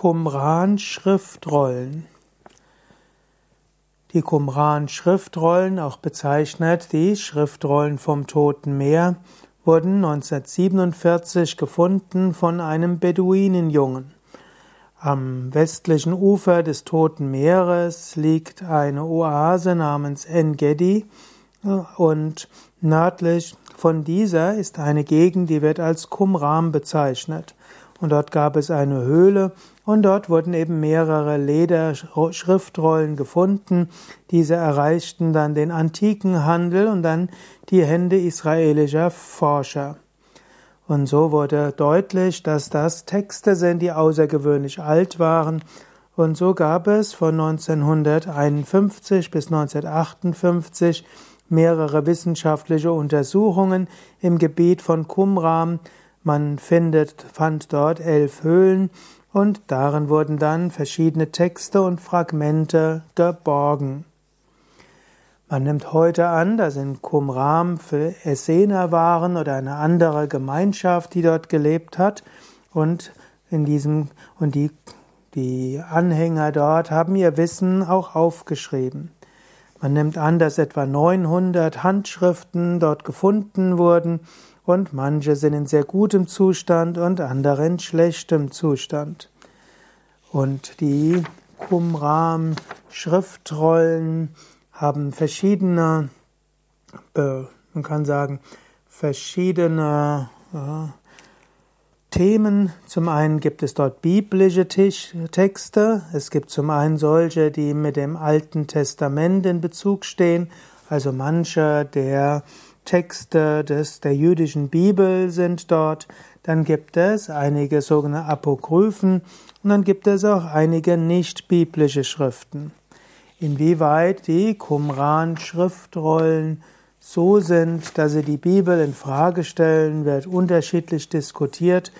Qumran-Schriftrollen. Die Qumran-Schriftrollen, auch bezeichnet die Schriftrollen vom Toten Meer, wurden 1947 gefunden von einem Beduinenjungen. Am westlichen Ufer des Toten Meeres liegt eine Oase namens En-Gedi und nördlich von dieser ist eine Gegend, die wird als Qumran bezeichnet. Und dort gab es eine Höhle und dort wurden eben mehrere Lederschriftrollen gefunden. Diese erreichten dann den antiken Handel und dann die Hände israelischer Forscher. Und so wurde deutlich, dass das Texte sind, die außergewöhnlich alt waren. Und so gab es von 1951 bis 1958 mehrere wissenschaftliche Untersuchungen im Gebiet von Qumran, man findet, fand dort elf Höhlen und darin wurden dann verschiedene Texte und Fragmente geborgen. Man nimmt heute an, dass in Qumran für Essener waren oder eine andere Gemeinschaft, die dort gelebt hat und in diesem und die die Anhänger dort haben ihr Wissen auch aufgeschrieben. Man nimmt an, dass etwa 900 Handschriften dort gefunden wurden und manche sind in sehr gutem Zustand und andere in schlechtem Zustand. Und die Qumran-Schriftrollen haben verschiedene, man kann sagen, verschiedene ja, Themen. Zum einen gibt es dort biblische Texte. Es gibt zum einen solche, die mit dem Alten Testament in Bezug stehen. Also manche der Texte des, der jüdischen Bibel sind dort. Dann gibt es einige sogenannte Apokryphen und dann gibt es auch einige nicht biblische Schriften. Inwieweit die Qumran-Schriftrollen so sind, dass sie die Bibel in Frage stellen, wird unterschiedlich diskutiert.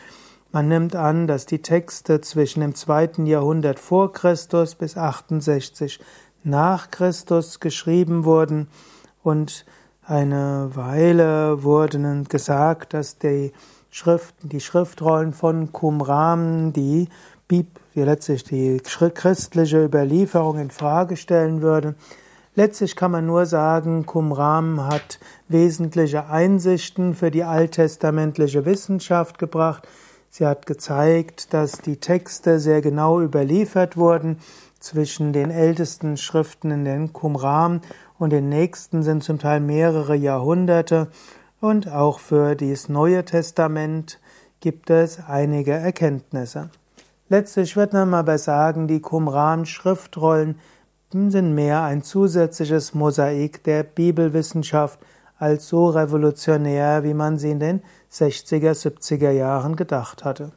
Man nimmt an, dass die Texte zwischen dem zweiten Jahrhundert vor Christus bis 68 nach Christus geschrieben wurden und eine Weile wurde gesagt, dass die Schriften, die Schriftrollen von Qumran, die Bib, die letztlich die christliche Überlieferung in Frage stellen würde. Letztlich kann man nur sagen, Qumran hat wesentliche Einsichten für die alttestamentliche Wissenschaft gebracht. Sie hat gezeigt, dass die Texte sehr genau überliefert wurden zwischen den ältesten Schriften in den Qumran und den nächsten sind zum Teil mehrere Jahrhunderte und auch für dieses Neue Testament gibt es einige Erkenntnisse. Letztlich wird man aber sagen, die Qumran-Schriftrollen sind mehr ein zusätzliches Mosaik der Bibelwissenschaft als so revolutionär, wie man sie in den 60er, 70er Jahren gedacht hatte.